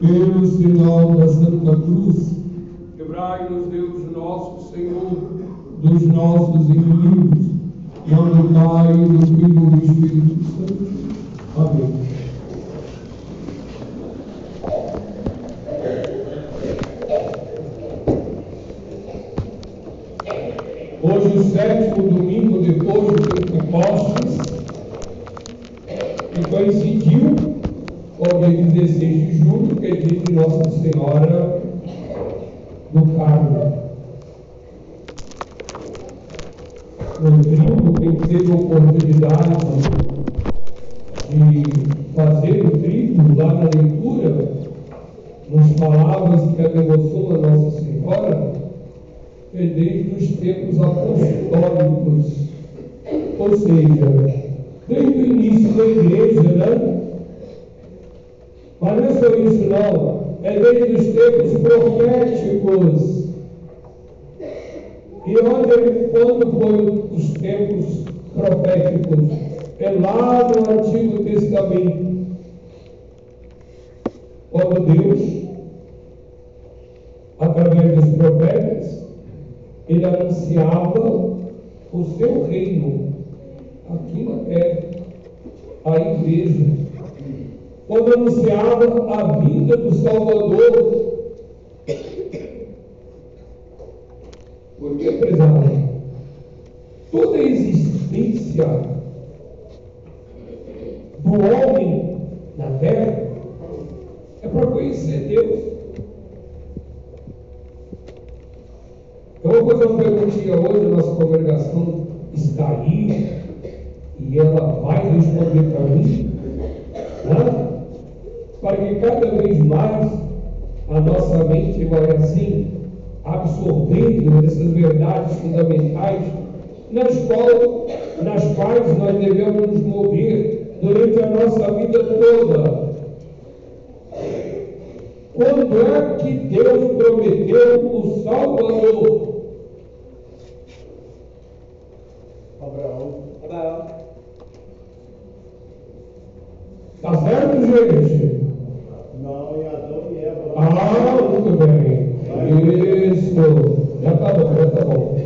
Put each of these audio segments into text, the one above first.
Pelo sinal da Santa Cruz, Quebrai-nos, Deus nosso Senhor, dos nossos inimigos, quando Pai, do Filho e do Espírito Santo. Amém. Hoje, o sétimo domingo depois do Pentecostes, que coincidiu com o dia 16 de julho, que é dia de Nossa Senhora do Carmo. Rodrigo, quem teve a oportunidade de fazer o trito lá na leitura, nos palavras que a devoção a Nossa Senhora, é desde os tempos apostólicos, ou seja, desde o início da igreja, né? Mas não é só isso não, é desde os tempos proféticos. E olha quando foi os tempos proféticos, é lá no Antigo Testamento, quando Deus, através dos profetas, ele anunciava o seu reino aqui na terra, a igreja. Quando anunciava a vinda do Salvador, porque, prezado, toda a existência do homem na terra é para conhecer Deus. Eu vou fazer uma perguntinha hoje, a nossa congregação está aí e ela vai responder para mim, né? Para que cada vez mais a nossa mente vai assim absorvendo essas verdades fundamentais nas, qual, nas quais nós devemos nos mover durante a nossa vida toda. Quando é que Deus prometeu o Salvador? Abraão. Abraão. Tá certo, gente? Não, em Adão e Eva. Ah, muito bem. Isso. Já tá bom, já tá bom.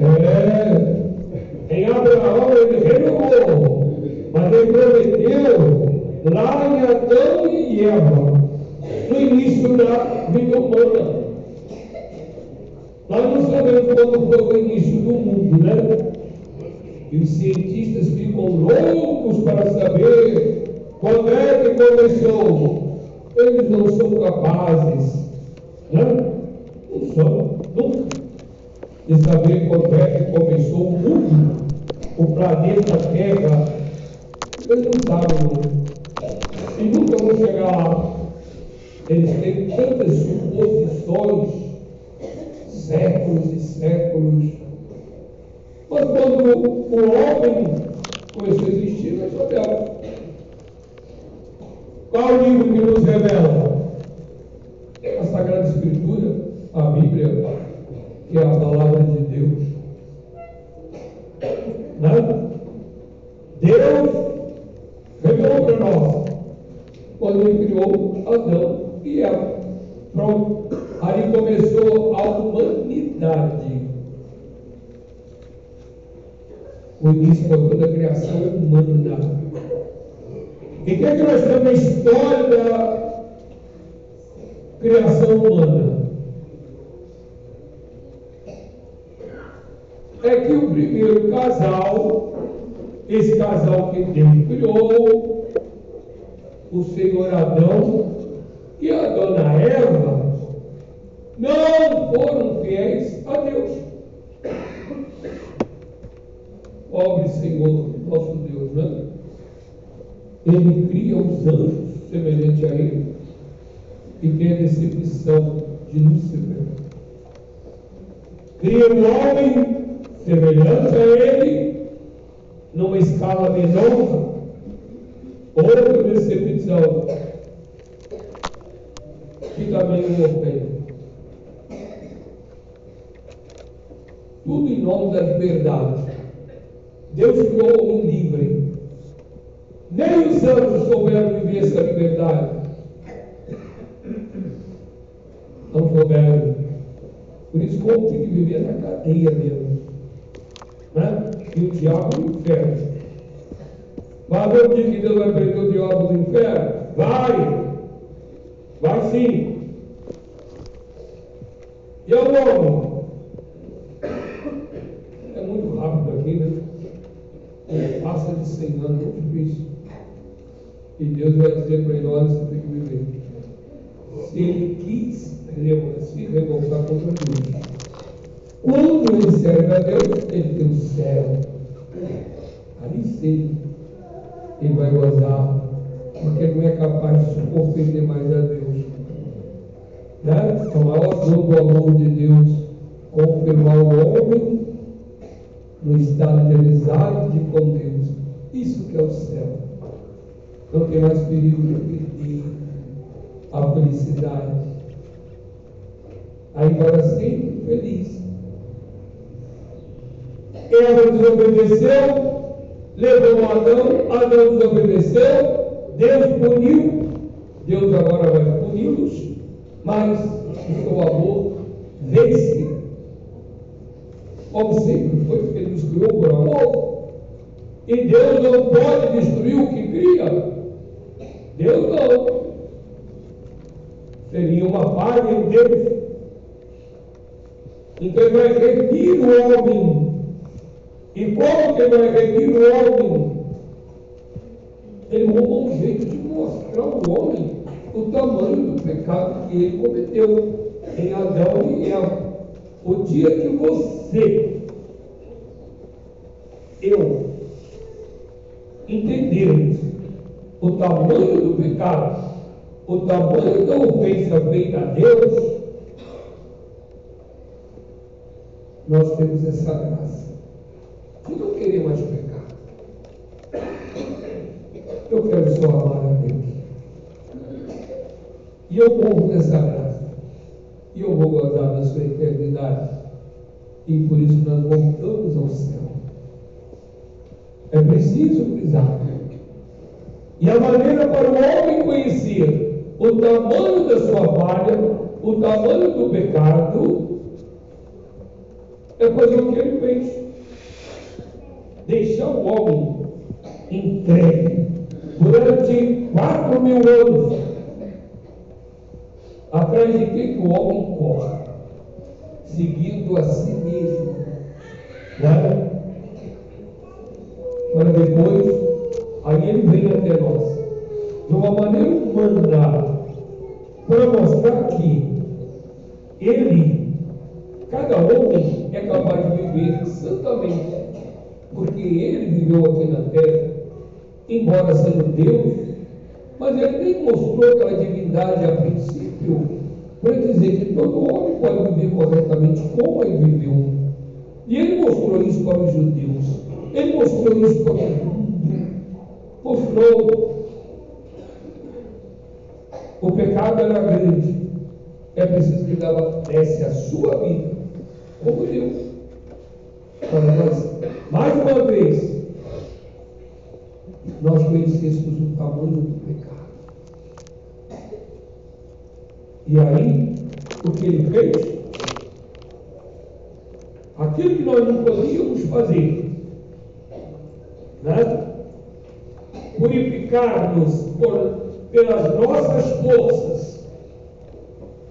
É. Em Abraão ele renovou, mas ele prometeu lá em Adão e Eva, no início da vida humana. Nós não sabemos quando foi o início do mundo, né? E os cientistas ficam loucos para saber quando é que começou. Eles não são capazes, né? não são, nunca, de saber quando é que começou o mundo, o planeta Terra. Eles não sabem nunca. E nunca vão chegar lá. Eles têm tantas suposições, séculos e séculos. Mas quando o homem começou a existir, nós sabemos. Qual o livro que nos revela? A Sagrada Escritura, a Bíblia, que é a palavra de Deus. Né? Deus para nós quando ele criou Adão e Eva. Pronto. Aí começou a humanidade. O início foi toda a criação humana. E o que, é que nós temos na história da criação humana? É que o primeiro casal, esse casal que Deus criou, o Senhor Adão e a dona Eva, não foram fiéis a Deus. Pobre Senhor, nosso Deus, né? Ele cria os anjos semelhante a ele e tem a decepção de Lúcifer. Cria o homem semelhante a ele numa escala menor, outra decepção que também o ofende. Tudo em nome da liberdade. Deus criou um livre. Nem os anjos souberam viver essa liberdade. Não souberam. Por isso, como tem que viver na cadeia mesmo. Né? E o diabo no inferno. Mas eu digo que Deus vai prender o diabo no inferno? Vai! Vai sim! E o homem? É muito rápido aqui, né? É, passa de 100 anos, muito difícil. E Deus vai dizer para ele: olha, você tem que viver. Se ele quis se revoltar contra Deus. Quando ele serve a Deus, ele tem o céu. Aí sim, ele vai gozar, porque não é capaz de ofender mais a Deus. Né? A maior dor do amor de Deus, confirmar o homem no estado de amizade com Deus. Isso que é o céu. Não tem mais perigo de perder a felicidade. Aí para sempre feliz. Eva desobedeceu, levou Adão, Adão desobedeceu, Deus puniu, Deus agora vai puni-los, mas o seu amor vence. Como sempre foi, porque ele nos criou por amor. E Deus não pode destruir o que cria. Deus não. Seria uma falha em Deus. Então ele vai remir o homem. E como que vai remir o homem? Ele arrumou um jeito de mostrar ao homem o tamanho do pecado que ele cometeu em Adão e Eva. O dia que você, eu, entendemos o tamanho do pecado, o tamanho da ofensa feita a Deus, nós temos essa graça de não querer mais pecar. Eu quero só amar a Deus. E eu morro nessa graça. E eu vou gozar da sua eternidade. E por isso nós voltamos ao céu. É preciso frisar. E a maneira para o homem conhecer o tamanho da sua falha, o tamanho do pecado, é fazer o que ele fez. Deixar o homem entregue durante quatro mil anos. Atrás de que, que o homem corre? Seguindo a si mesmo. Né? Para depois, aí ele vem até nós. De uma maneira humana, para mostrar que ele, cada homem, é capaz de viver santamente porque ele viveu aqui na terra, embora sendo Deus, mas ele nem mostrou aquela divindade a princípio, para dizer que todo homem pode viver corretamente como ele viveu. E ele mostrou isso para os judeus, ele mostrou isso para o mundo, mostrou. O pecado era grande, é preciso que ele desse a sua vida como Deus. Mais uma vez, nós conhecêssemos o tamanho do pecado. E aí, o que ele fez? Aquilo que nós não podíamos fazer, né? purificar-nos pelas nossas forças,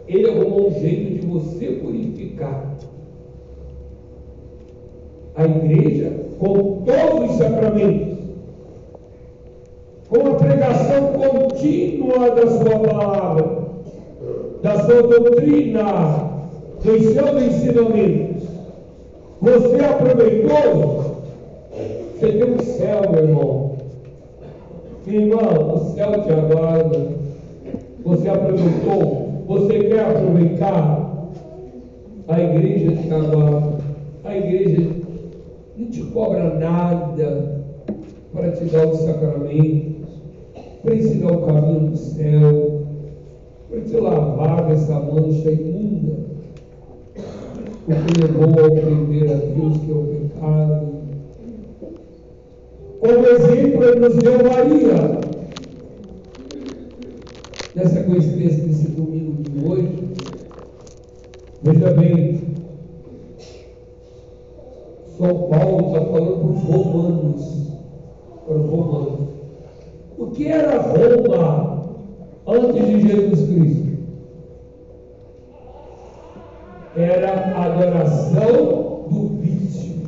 ele arrumou um jeito de você purificar a igreja com todos os sacramentos, com a pregação contínua da sua palavra, da sua doutrina, dos seus ensinamentos. Você aproveitou? Você tem um céu, meu irmão. Irmão, o céu te aguarda. Você aproveitou? Você quer aproveitar? A igreja te aguarda. A igreja não te cobra nada para te dar os sacramentos, para ensinar o caminho do céu, para te lavar dessa mancha imunda, porque levou a ofender a Deus que é o pecado. Como exemplo, ele nos deu Maria. nessa coincidência desse domingo de hoje, veja bem, São Paulo está falando para os romanos, para os romanos. O que era Roma antes de Jesus Cristo? Era a adoração do vício,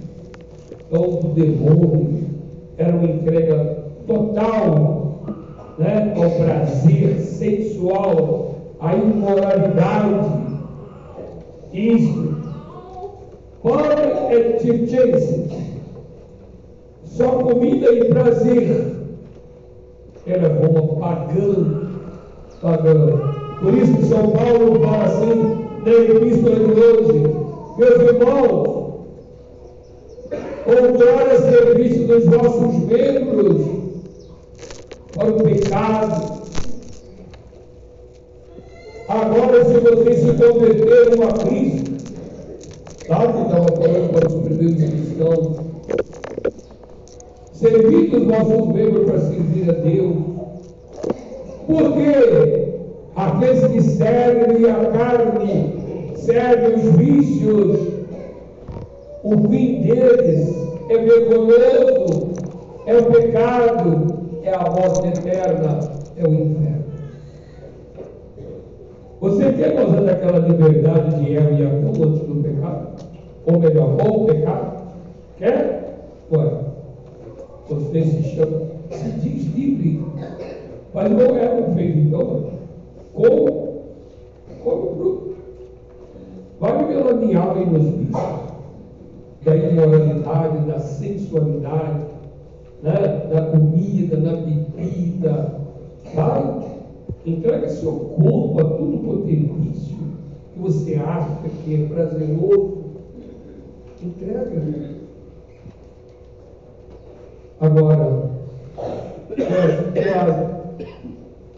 então do demônio, era uma entrega total né, ao prazer sexual, à imoralidade. Isso. Só comida e prazer. Era Roma pagã. Pagã. Por isso São Paulo fala assim na epístola de hoje. Meus irmãos, outrora serviço dos vossos membros para o pecado. Agora, se vocês se converteram a Cristo, sabe falando para os primeiros cristãos, servir os vossos membros para servir a Deus. Porque aqueles que servem a carne, servem os vícios, o fim deles é vergonhoso, é o pecado, é a morte eterna, é o inferno. Você quer gozar daquela liberdade de Eva e antes do pecado? Ou melhor, com o pecado? Quer? Ué, você se chama, se diz livre. Mas não é fez então. Como? Como fruto. Vai melanear nos vícios da imoralidade, da sensualidade, né? da comida, da bebida. Vai, entrega seu corpo a tudo vício que você acha que é prazeroso. Entrega. Agora, é,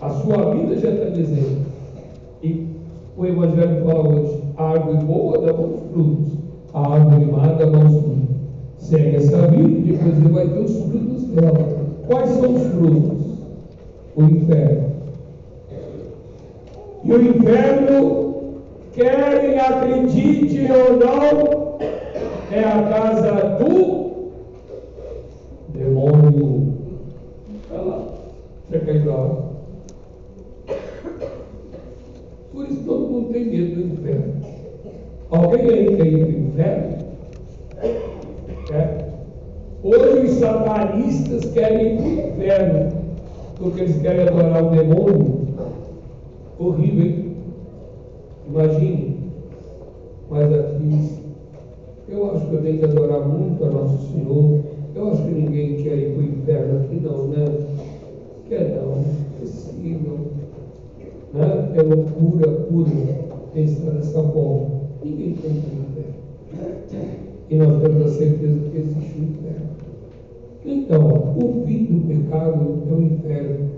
a sua vida já está dizendo. E o Evangelho fala hoje: a árvore boa dá bons frutos a árvore má dá maus frutos. Segue essa vida e depois ele vai ter os frutos dela. Quais são os frutos? O inferno. O inferno, querem acredite ou não, é a casa do demônio. Olha lá. Você quer lá? Por isso todo mundo tem medo do inferno. Alguém aí quer ir para o inferno? É. Hoje os satanistas querem ir para o inferno, porque eles querem adorar o demônio. Horrível, hein? Imagine. Mas aqui, eu acho que eu tenho que adorar muito a Nosso Senhor. Eu acho que ninguém quer ir para o inferno aqui, não, né? Quer não, possível. Né? É loucura pura pensar dessa forma. Ninguém tem inferno. E nós temos a certeza que existe um inferno. Então, o fim do pecado é o inferno,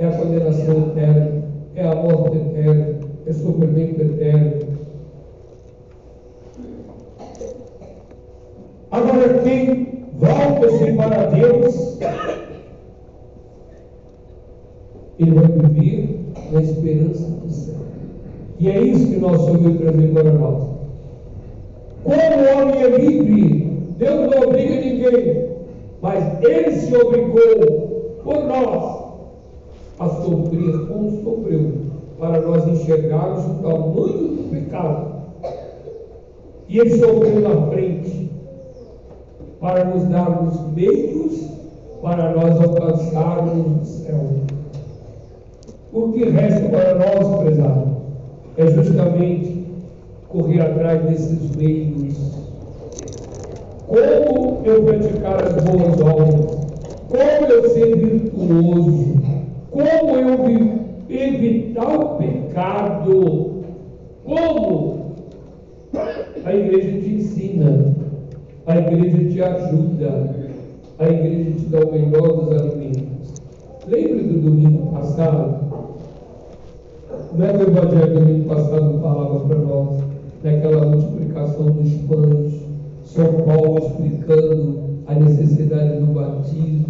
é a condenação eterna, é a morte eterna, é sofrimento eterno. Agora, quem volta-se para Deus, ele vai viver na esperança do céu. E é isso que nós somos trazer para nós. Como o homem é livre, Deus não obriga ninguém, mas Ele se obrigou por nós a sofrer como sofreu, para nós enxergarmos o tamanho do pecado. E Ele sofreu na frente, para nos dar os meios para nós alcançarmos o céu. O que resta para nós, prezado, é justamente correr atrás desses meios. Como eu praticar as boas obras? Como eu ser virtuoso? Como eu evitar o pecado? Como? A igreja te ensina, a igreja te ajuda, a igreja te dá o melhor dos alimentos. Lembre do domingo passado? Como é que o Evangelho do domingo passado falava para nós? naquela multiplicação dos pães, São Paulo explicando a necessidade do batismo,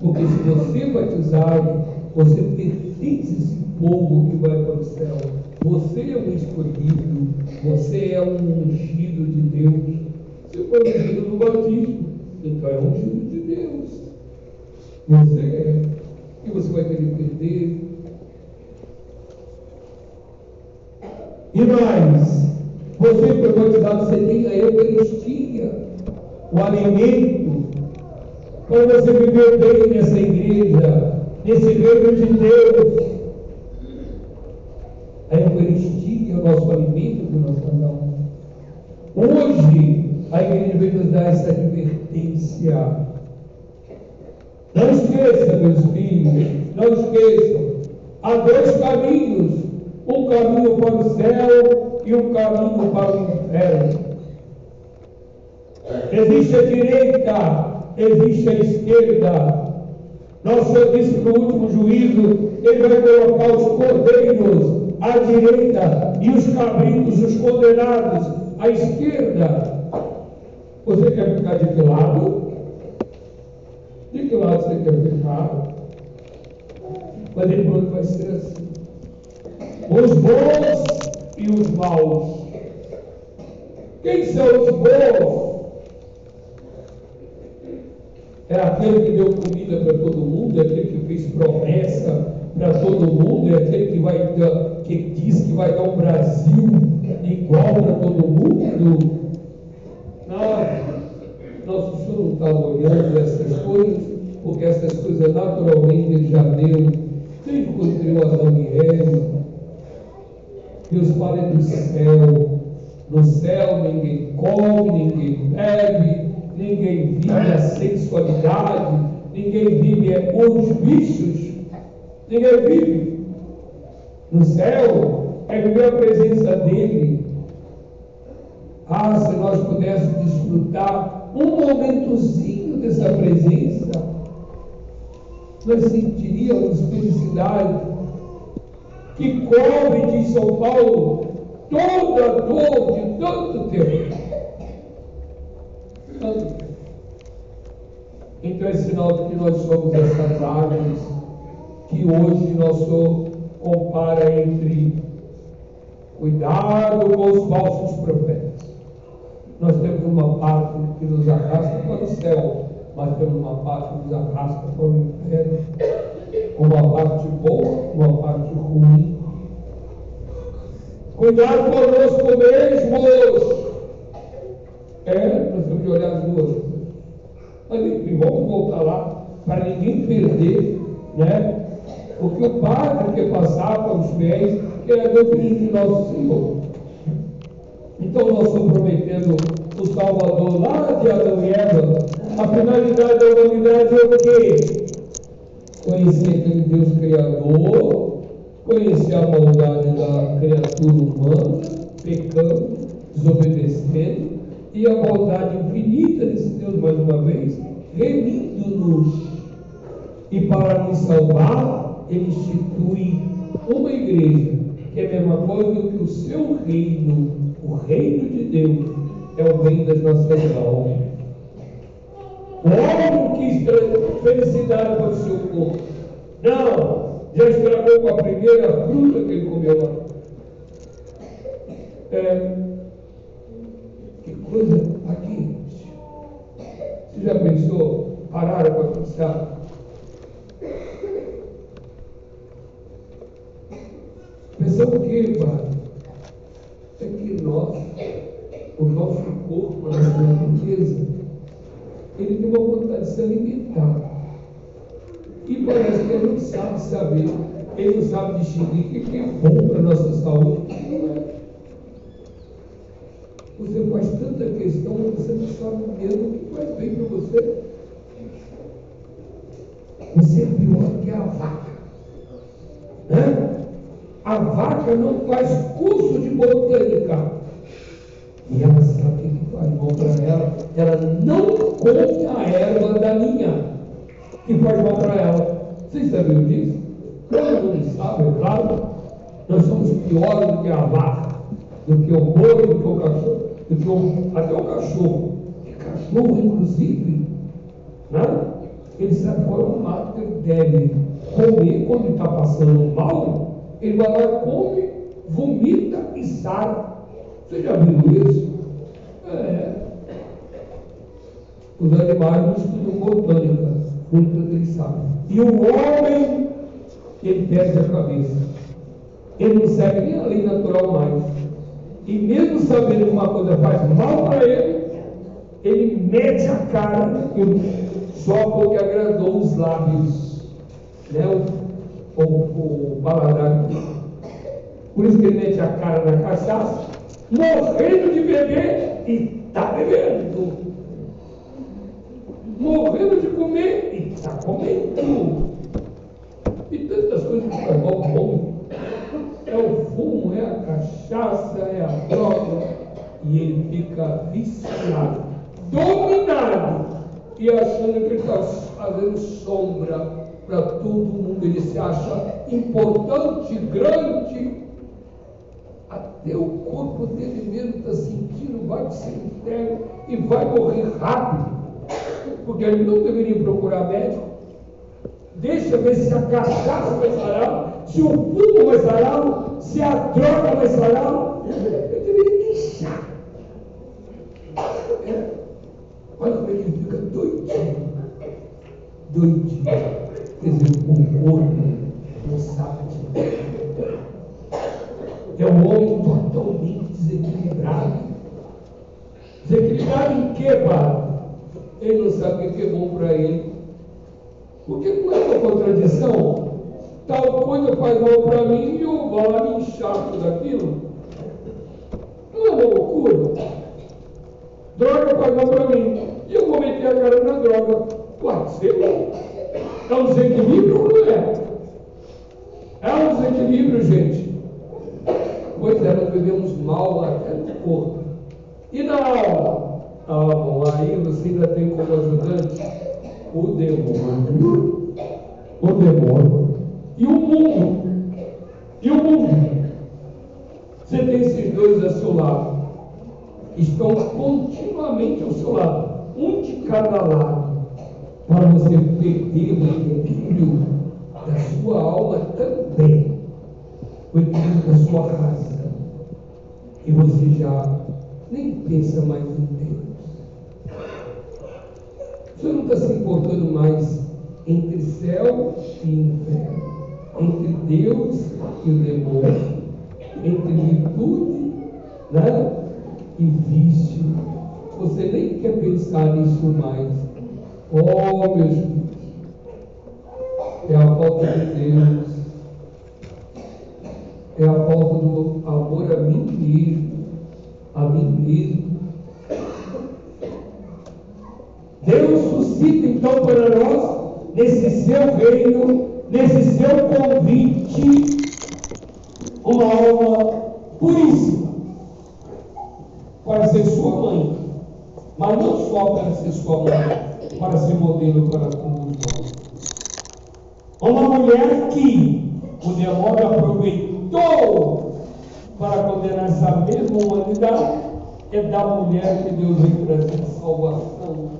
porque se você batizar, você pertence a esse povo que vai para o céu. Você é um escolhido, você é um ungido de Deus. Você foi ungido no batismo, então é ungido de Deus. Você é. E você vai querer perder. E mais, você foi batizado, você tem a Eucaristia, o alimento, para você viver bem nessa igreja, nesse reino de Deus. A Eucaristia é o nosso alimento que nós damos. Hoje, a igreja vem nos dar essa advertência. Não esqueça, meus filhos, não esqueçam. Há dois caminhos: um caminho para o céu e um caminho para o inferno. Existe a direita, existe a esquerda. Nosso Senhor disse que no último juízo Ele vai colocar os cordeiros à direita e os cabritos, os condenados, à esquerda. Você quer ficar de que lado? De que lado você quer ficar? Mas ele que vai ser assim. Os bons e os maus. Quem são os bons? É aquele que deu comida para todo mundo, é aquele que fez promessa para todo mundo, é aquele que vai que diz que vai dar um Brasil igual para todo mundo. Não, nosso Senhor não estava olhando essas coisas, porque essas coisas naturalmente ele já deu, desde quando criou Adão e Eva. Deus fala do céu. No céu ninguém come, ninguém bebe, ninguém vive a sensualidade, ninguém vive os bichos, ninguém vive. No céu é viver a presença dele. Ah, se nós pudéssemos desfrutar um momentozinho dessa presença, nós sentiríamos felicidade que cobre, diz São Paulo, toda a dor de tanto tempo. Então é sinal de que nós somos essas árvores que hoje nosso compara entre cuidado com os falsos profetas. Nós temos uma parte que nos arrasta para o céu, mas temos uma parte que nos arrasta para o inferno. Uma parte boa, uma parte ruim. Cuidado conosco mesmos. É, nós temos que olhar as duas enfim, vamos voltar lá para ninguém perder, né? O que o padre quer passar para os fiéis, que é a doutrina de nosso Senhor. Então nós estamos prometendo o Salvador lá de Adão e Eva. A finalidade da humanidade é o quê? Conhecer aquele Deus Criador, conhecer a maldade da criatura humana, pecando, desobedecendo, e a bondade infinita desse Deus, mais uma vez, remindo-nos. E para nos salvar, ele institui uma igreja, que é a mesma coisa do que o seu reino, o reino de Deus, é o reino das nossas almas. O homem não quis felicidade para o seu corpo. Não, já estragou com a primeira fruta que ele comeu lá. É, coisa aqui. Você já pensou? Pararam para pensar? Pensar o que, Pai? É que nós, o nosso corpo, a nossa natureza, ele tem uma vontade de se alimentar. E parece que ele não sabe saber, ele não sabe distinguir o que é bom para a nossa saúde e o que não é. Você faz tanta questão, mesmo o que faz bem para você. Você é pior que a vaca. Né? A vaca não faz curso de botânica. E ela sabe o que faz mal para ela. Ela não come a erva da linha que faz mal para ela. Vocês sabiam disso? Todo mundo sabe, é claro. Nós somos piores do que a vaca, do que o boi, do que o cachorro, do que o, até o cachorro. Cachorro, inclusive, né? ele sabe qual é o mato que ele deve. comer quando está passando mal, ele vai lá, come, vomita e sara. Você já viu isso? É. Os animais não estudam botânica, muito eles sabem. E o homem, ele perde a cabeça. Ele não segue nem a lei natural mais. E mesmo sabendo que uma coisa faz mal para ele, ele mete a cara naquilo só porque agradou os lábios, né? o, o, o. Por isso que ele mete a cara na cachaça, morrendo de beber e está bebendo. Morrendo de comer e está comendo. E tantas coisas que faz mal bom. É o fumo, é a cachaça, é a droga. E ele fica viciado, dominado e achando que ele está fazendo sombra para todo mundo. Ele se acha importante, grande. Até o corpo dele mesmo está sentindo, vai o cemitério e vai morrer rápido. Porque ele não deveria procurar médico. Deixa ver se a cachaça vai sarar, se o fumo vai sarar, se a droga vai sarar. Ele deveria deixar. É. Olha como ele fica doidinho. Doidinho. Quer dizer, o corpo não sabe de É um homem totalmente desequilibrado. Desequilibrado em quê, pai? Ele não sabe o que é bom para ele. Porque não é uma contradição. Tal coisa faz mal para mim e eu vou lá me encharco daquilo. Não é uma loucura? Droga faz mal para mim. E eu vou meter a ser bom. É um desequilíbrio ou não é? É um desequilíbrio, gente. Pois é, nós vivemos mal até no corpo. E na alma? Ah, aí você ainda tem como ajudante o demônio. O demônio. E o mundo. E o mundo. Você tem esses dois a seu lado. Estão continuamente ao seu lado. Um de cada lado para você perder o equilíbrio da sua alma também, o equilíbrio da sua razão. E você já nem pensa mais em Deus. Você não está se importando mais entre céu e inferno, entre Deus e o demônio, entre virtude né, e vício. Você nem quer pensar nisso mais. Oh, meus filhos, é a falta de Deus, é a falta do amor a mim mesmo, a mim mesmo. Deus suscita então para nós, nesse seu reino, nesse seu convite, uma alma puríssima, para ser sua mãe, mas não só para ser sua mãe, para ser modelo para todos nós. Uma mulher que o demônio aproveitou para condenar essa mesma humanidade é da mulher que Deus veio trazer salvação,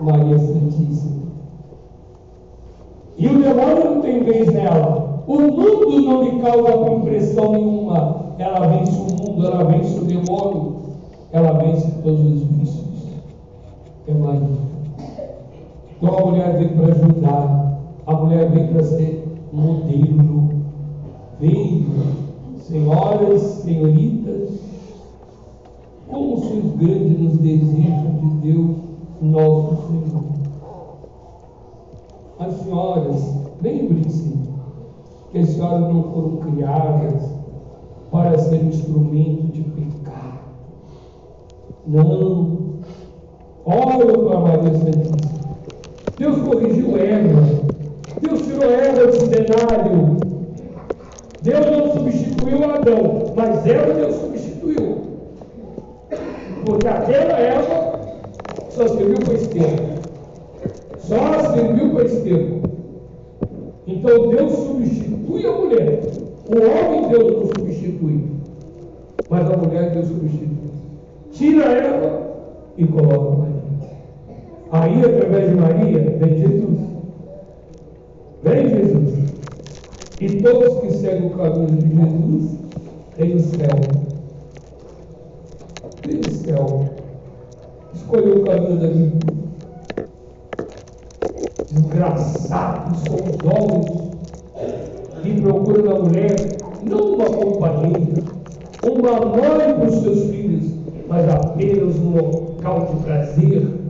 Maria Santíssima. E o demônio não tem vez nela. O mundo não lhe causa impressão nenhuma. Ela vence o mundo, ela vence o demônio, ela vence todos os vícios Maria. Então a mulher veio para ajudar, a mulher veio para ser modelo, veio, senhoras, senhoritas, como sois grandes nos desejos de Deus, nosso Senhor. As senhoras, lembrem-se que as senhoras não foram criadas para ser instrumento de pecar. Não, Olha para Maria Santíssima. Deus corrigiu Eva. Deus tirou Eva do cenário. Deus não substituiu Adão, mas Eva Deus substituiu. Porque aquela Eva só serviu para esterco. Só serviu para esterco. Então Deus substitui a mulher. O homem Deus não substitui. Mas a mulher Deus substitui. Tira ela e coloca Maria. Aí, através de Maria, vem Jesus. Vem Jesus. E todos que seguem o caminho de Jesus têm o céu. Tem o céu. Escolheu o caminho da vida. Desgraçados são os homens que procuram na mulher não uma companheira, uma mãe para os seus filhos, mas apenas um local de prazer,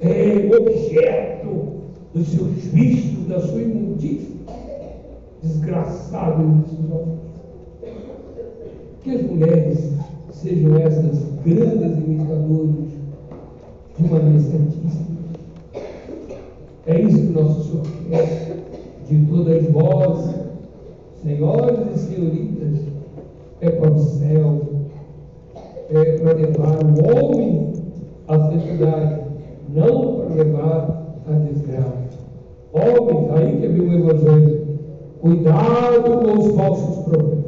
é objeto dos seus vícios, da sua imundícia. Desgraçados esses homens. Que as mulheres sejam essas grandes imitadoras de Maria Santíssima. É isso que nosso Senhor quer de todas vós, senhoras e senhoritas, é para o céu, é para levar o homem à santidade, não levar a desgraça. Homens, aí que vem o Evangelho, cuidado com os falsos profetas,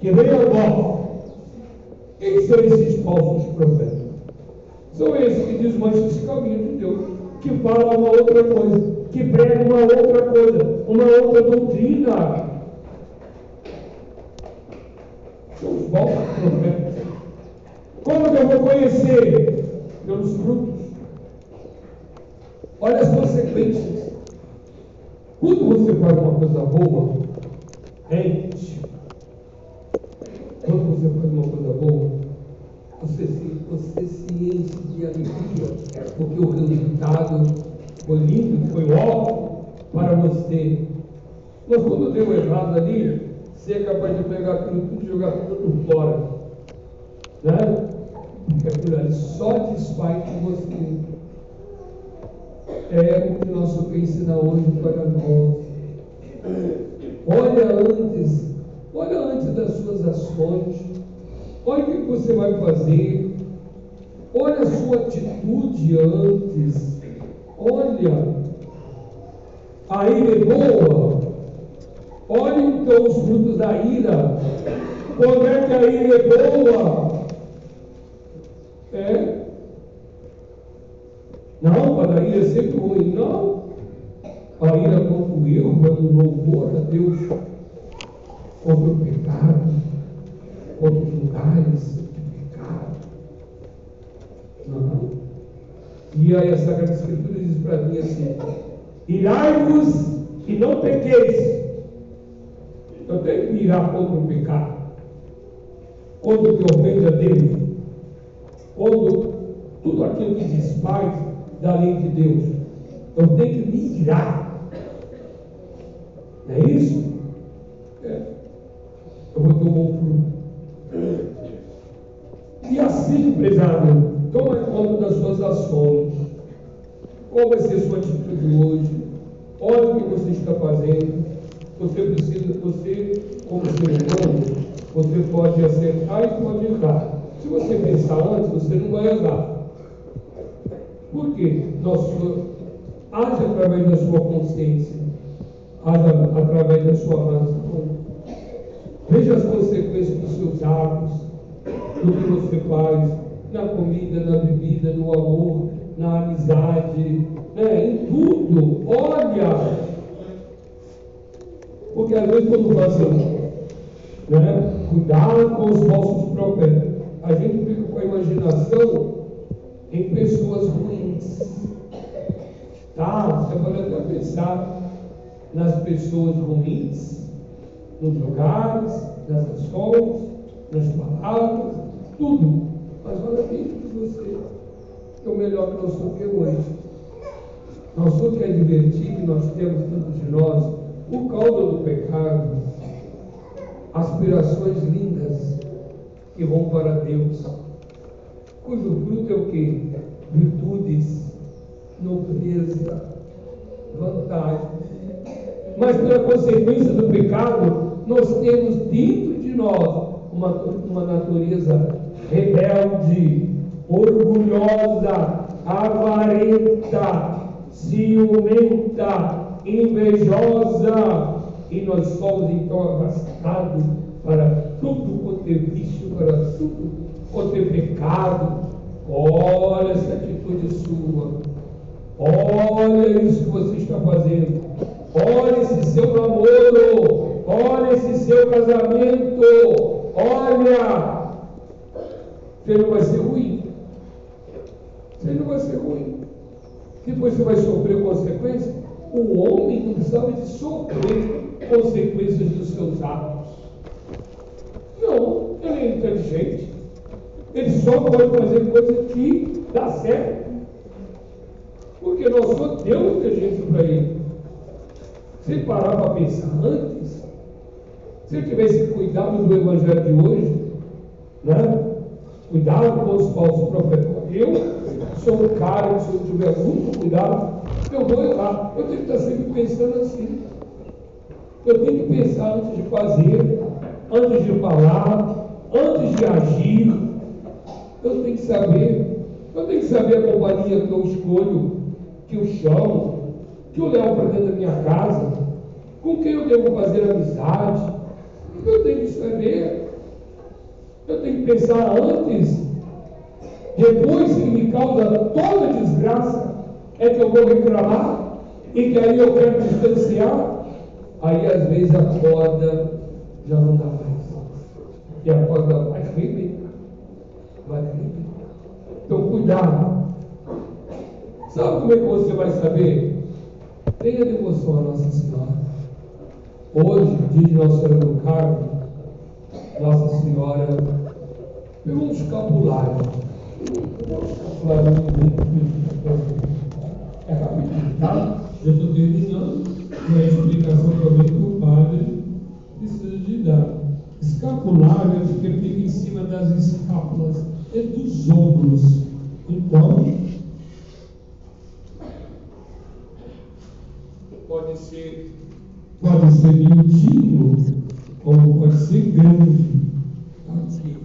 que vem agora. Quem são esses falsos profetas? São esses que desmancham esse caminho de Deus, que falam uma outra coisa, que pregam uma outra coisa, uma outra doutrina. São os falsos profetas. Como que eu vou conhecer? Pelos frutos. Quando você faz uma coisa boa, gente, quando você faz uma coisa boa, você se, você se enche de alegria, porque o resultado foi lindo, foi ótimo para você. Mas quando deu errado ali, você é capaz de pegar aquilo tudo e jogar tudo fora. Né? Porque aquilo ali só desfaz com você. É o que o nosso Senhor ensina hoje para nós. Olha antes, olha antes das suas ações, olha o que você vai fazer, olha a sua atitude antes, olha, a ira é boa, olha então os frutos da ira, quando é que a ira é boa? É? Não, para a ira é sempre ruim, não. A ira contra o erro é um louvor a Deus contra o pecado, lugares de pecado. Não. E aí a Sagrada Escritura diz para mim assim: irai-vos e não pequeis. Eu tenho que me irar contra o pecado, contra o que ofende a Deus, contra tudo aquilo que desfaz da lei de Deus. Eu tenho que me irar. Não é isso? É. Eu vou ter um bom fruto. E assim, prezado, toma conta das suas ações. Qual vai ser a sua atitude hoje? Olha o que você está fazendo. Você precisa, você, como ser humano, você pode acertar e pode errar. Se você pensar antes, você não vai errar. Por quê? Nosso, age através da sua consciência, através da sua razão. Veja as consequências dos seus atos, do que você faz, na comida, na bebida, no amor, na amizade, né? em tudo. Olha! Porque às vezes quando nós né? cuidado com os falsos profetas, a gente fica com a imaginação em pessoas ruins. Tá? Você pode até pensar nas pessoas ruins, nos lugares, nas ações, nas palavras, tudo. Mas olha dentro de você. É o melhor que nós somos que hoje. Nós somos que é divertido, nós temos dentro de nós o caldo do pecado, aspirações lindas que vão para Deus, cujo fruto é o que? Virtudes, nobreza, vantagem. Mas pela consequência do pecado, nós temos dentro de nós uma, uma natureza rebelde, orgulhosa, avarenta, ciumenta, invejosa, e nós somos então arrastados para tudo quanto é vício, para tudo quanto é pecado. Olha essa atitude sua. Olha isso que você está fazendo. Olha esse seu namoro. Olha esse seu casamento. Olha. Você não vai ser ruim. Você não vai ser ruim. Depois você vai sofrer consequências. O homem não precisava de sofrer consequências dos seus atos. Não, ele é inteligente. Ele só pode fazer coisas que dá certo. Porque nós só demos inteligência para ele. Se parar para pensar antes, se ele tivesse cuidado do evangelho de hoje, né? cuidado com os falsos profetas. Eu sou um cara que se eu tiver muito cuidado, eu vou errar. Eu tenho que estar sempre pensando assim. Eu tenho que pensar antes de fazer, antes de falar, antes de agir. Eu tenho que saber. Eu tenho que saber a companhia que eu escolho, que eu chamo, que eu levo para dentro da minha casa, com quem eu devo fazer amizade. Eu tenho que saber. Eu tenho que pensar antes. Depois que me causa toda desgraça, é que eu vou reclamar e que aí eu quero distanciar. Aí às vezes a corda já não dá mais. E a corda vai arrebentar. Vai arrebentar. Então cuidado. Sabe como é que você vai saber? Tenha devoção a Nossa Senhora. Hoje, dia de Nossa Senhora do Carmo, Nossa Senhora pegou um escapulário. Um escapulário muito é rapidinho, tá? Já estou terminando e a explicação também que o padre precisa de dar. Escapulário é porque fica em cima das escápulas, é dos ombros. Então, pode ser, pode ser miudinho, ou pode ser grande. Aqui.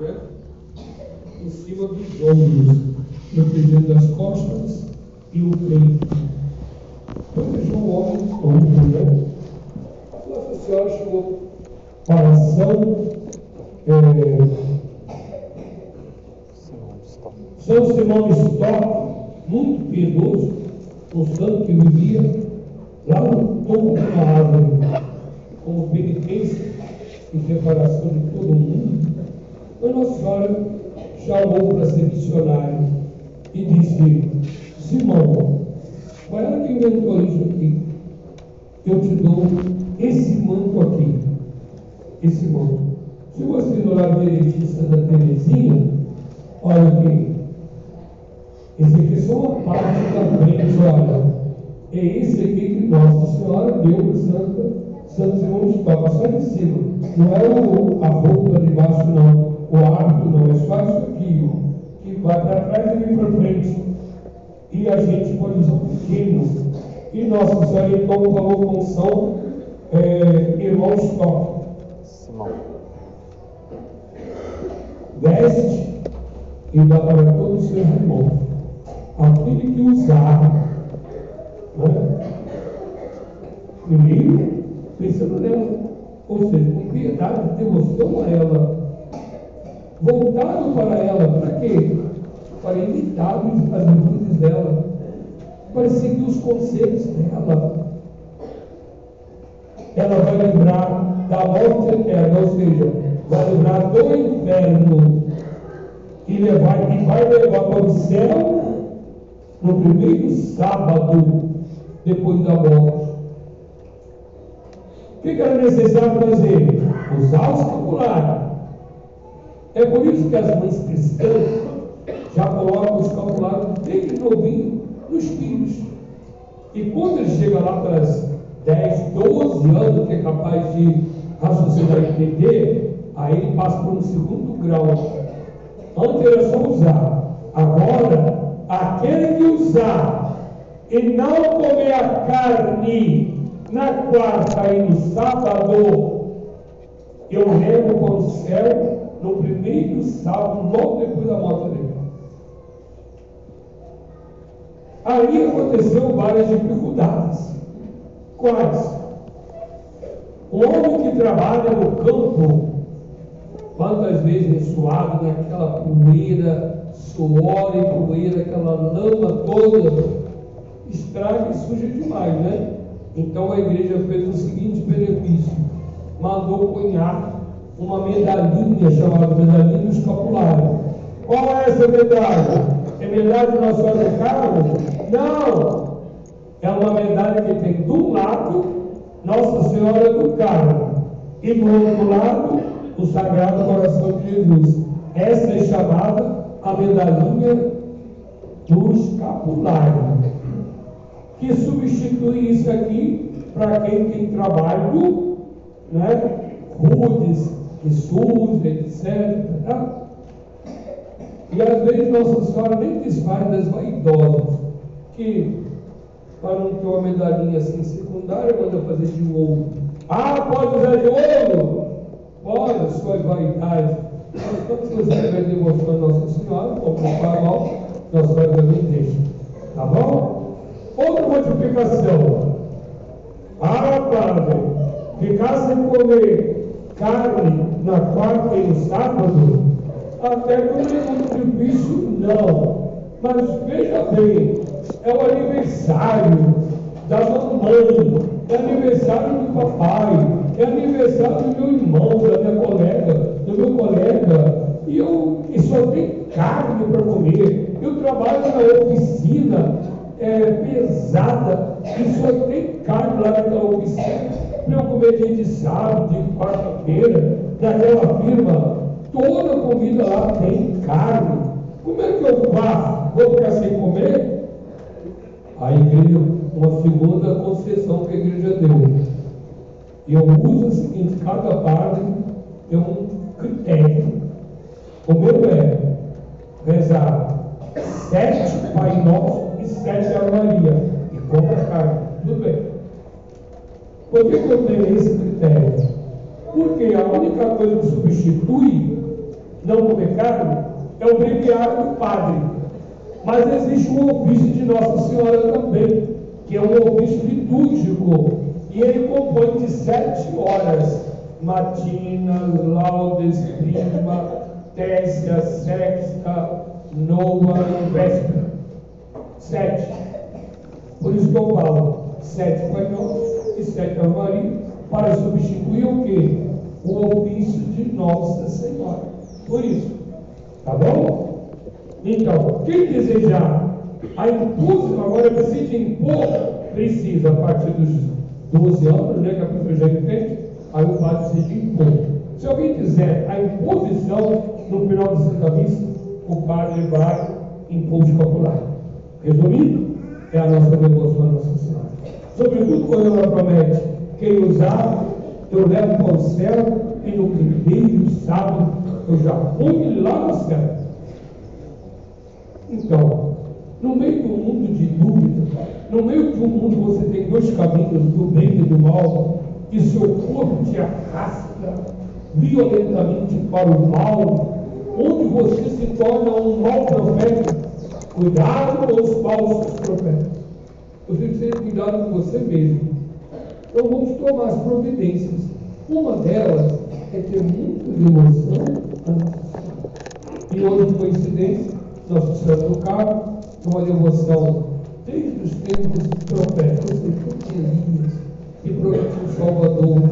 Né? Em cima dos ombros protegendo as costas e o peito. Protegeu o homem todo, né? Nossa Senhora chegou para São, é, São Simão Stock, muito piedoso, santo que vivia lá no topo uma árvore, como penitência e preparação de todo mundo. A Nossa Senhora chamou para ser missionário e disse: Simão, qual era que inventou isso aqui? Eu te dou esse manto aqui. Esse manto. Se você lado direito de Santa Teresinha, olha aqui. Esse aqui é só uma parte da frente, olha. É esse aqui que Nossa Senhora deu para Santa, Santo Simão de Toca, só em cima. Não é o, a roupa de baixo, não. O hábito, não. É só isso aqui, ó vai para trás e vem para frente. E a gente pode usar um pequeno. E Nossa Senhora então falou com São é, irmão Stock. Simão. Veste e dá para todos os seus irmãos. Aquele que usar, né? primeiro, pensando nela, ou seja, com piedade, devoção a ela, voltado para ela, para quê? para imitar as virtudes dela, para seguir os conselhos dela. Ela vai lembrar da morte eterna, ou seja, vai lembrar do inferno e, levar, e vai levar para o céu no primeiro sábado depois da morte. O que era necessário fazer? Usar o escapulário. É por isso que as mães cristãs já coloca os calculados desde novinho nos filhos. E quando ele chega lá para as 10, 12 anos, que é capaz de raciocinar e entender, aí ele passa para um segundo grau. Antes era só usar. Agora, aquele que usar e não comer a carne na quarta e no sábado, eu levo para o céu no primeiro sábado, logo depois da morte dele. Aí aconteceu várias dificuldades. Quais? O homem que trabalha no campo, quantas vezes suado naquela poeira, suor e poeira, aquela lama toda, estraga e suja demais, né? Então a igreja fez o seguinte benefício: mandou cunhar uma medalhinha chamada medalhinha do escapulário. Qual é essa medalha? É medalha de Nossa Senhora do Carmo? Não! É uma medalha que tem do lado Nossa Senhora do Carmo e do outro lado o Sagrado Coração de Jesus. Essa é chamada a medalhinha do escapulário, que substitui isso aqui para quem tem trabalho, né? rudes, que suja, etc. Tá? E às vezes Nossa Senhora nem desfaz das vaidosas, que para não ter uma medalhinha assim secundária, manda fazer de ouro. Ah, pode usar de ouro? Pode, suas vaidades. Mas quando você estiver demonstrando Nossa Senhora, como o farol, Nossa Senhora também deixa. Tá bom? Outra modificação. Ah, padre, ficar sem comer carne na quarta e no sábado, até que é muito difícil, não. Mas veja bem, é o aniversário da mamãe, é aniversário do papai, é aniversário do meu irmão, da minha colega, do meu colega, e eu e só tem carne para comer. Eu trabalho na oficina é, pesada e só tem carne lá naquela oficina para eu comer dia de sábado, de quarta-feira, daquela firma. Toda comida lá tem carne. Como é que eu faço? Vou ficar sem comer? A igreja, uma segunda concessão que a igreja deu. Eu uso o seguinte, cada padre tem um critério. O meu é rezar sete Pai Nosso e sete Ave Maria. E compra carne. Tudo bem. Por que eu tenho esse critério? Porque a única coisa que substitui não comer carne é o breviário do padre. Mas existe um ofício de Nossa Senhora também, que é um ofício litúrgico. E ele compõe de sete horas: matina, laudes, prima, tercia, sexta, nova e véspera. Sete. Por isso que eu falo, sete Pai Nosso e sete Ave Maria, para substituir o quê? O ofício de Nossa Senhora. Por isso. Tá bom? Então, quem desejar a impulso, agora precisa impor, precisa a partir dos 12 anos, né, que a pessoa já entende, aí o padre precisa impor. Se alguém quiser a imposição, no final da Santa Missa, o padre vai impor escapulário. Resumindo, é a nossa devoção à Nossa Senhora. Sobretudo quando ela promete, quem usar, eu levo para o céu e no primeiro sábado eu já fui lá no céu. Então, no meio um mundo de dúvida, no meio de um mundo você tem dois caminhos, do bem e do mal, e seu corpo te arrasta violentamente para o mal, onde você se torna um mau profeta. Cuidado com os falsos profetas. Você precisa ter cuidado com você mesmo. Então vamos tomar as providências. Uma delas é ter muita devoção. E hoje, coincidência, Nossa Senhora do Carmo, uma devoção desde os tempos proféticos, seja, Elias, e promete o Salvador,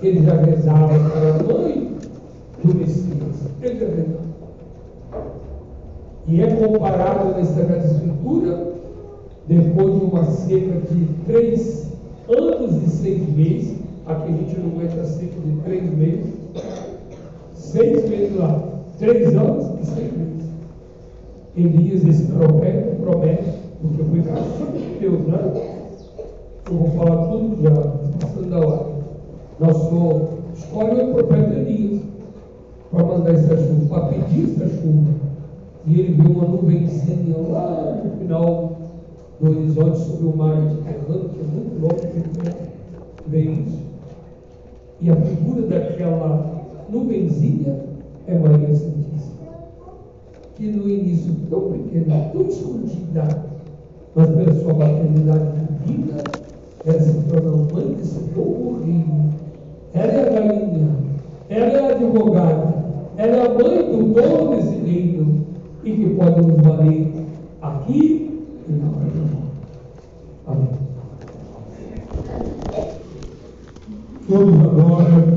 ele já rezava para a mãe do Messias. Ele já rezava. E é comparado na Sagrada Escritura, depois de uma seca de três anos e seis meses, aqui a gente não aguenta seca de três meses, seis meses lá, três anos e seis meses. Elias, esse profeta, promete, porque foi castigo de Deus, né? Eu vou falar tudo já, passando da hora. Nosso escolhe o profeta Elias para mandar essa chuva, para pedir essa chuva. E ele viu uma nuvenzinha lá no final do horizonte sobre o mar Mediterrâneo, que é muito longe de ver isso. E a figura daquela nuvenzinha é Maria Santíssima, que no início tão pequena, tão escondida, mas pela sua maternidade divina, ela se torna mãe desse novo reino. Ela é a ela é a advogada, ela é a mãe do dono desse reino e que pode nos valer aqui e na hora da morte. Amém. todos agora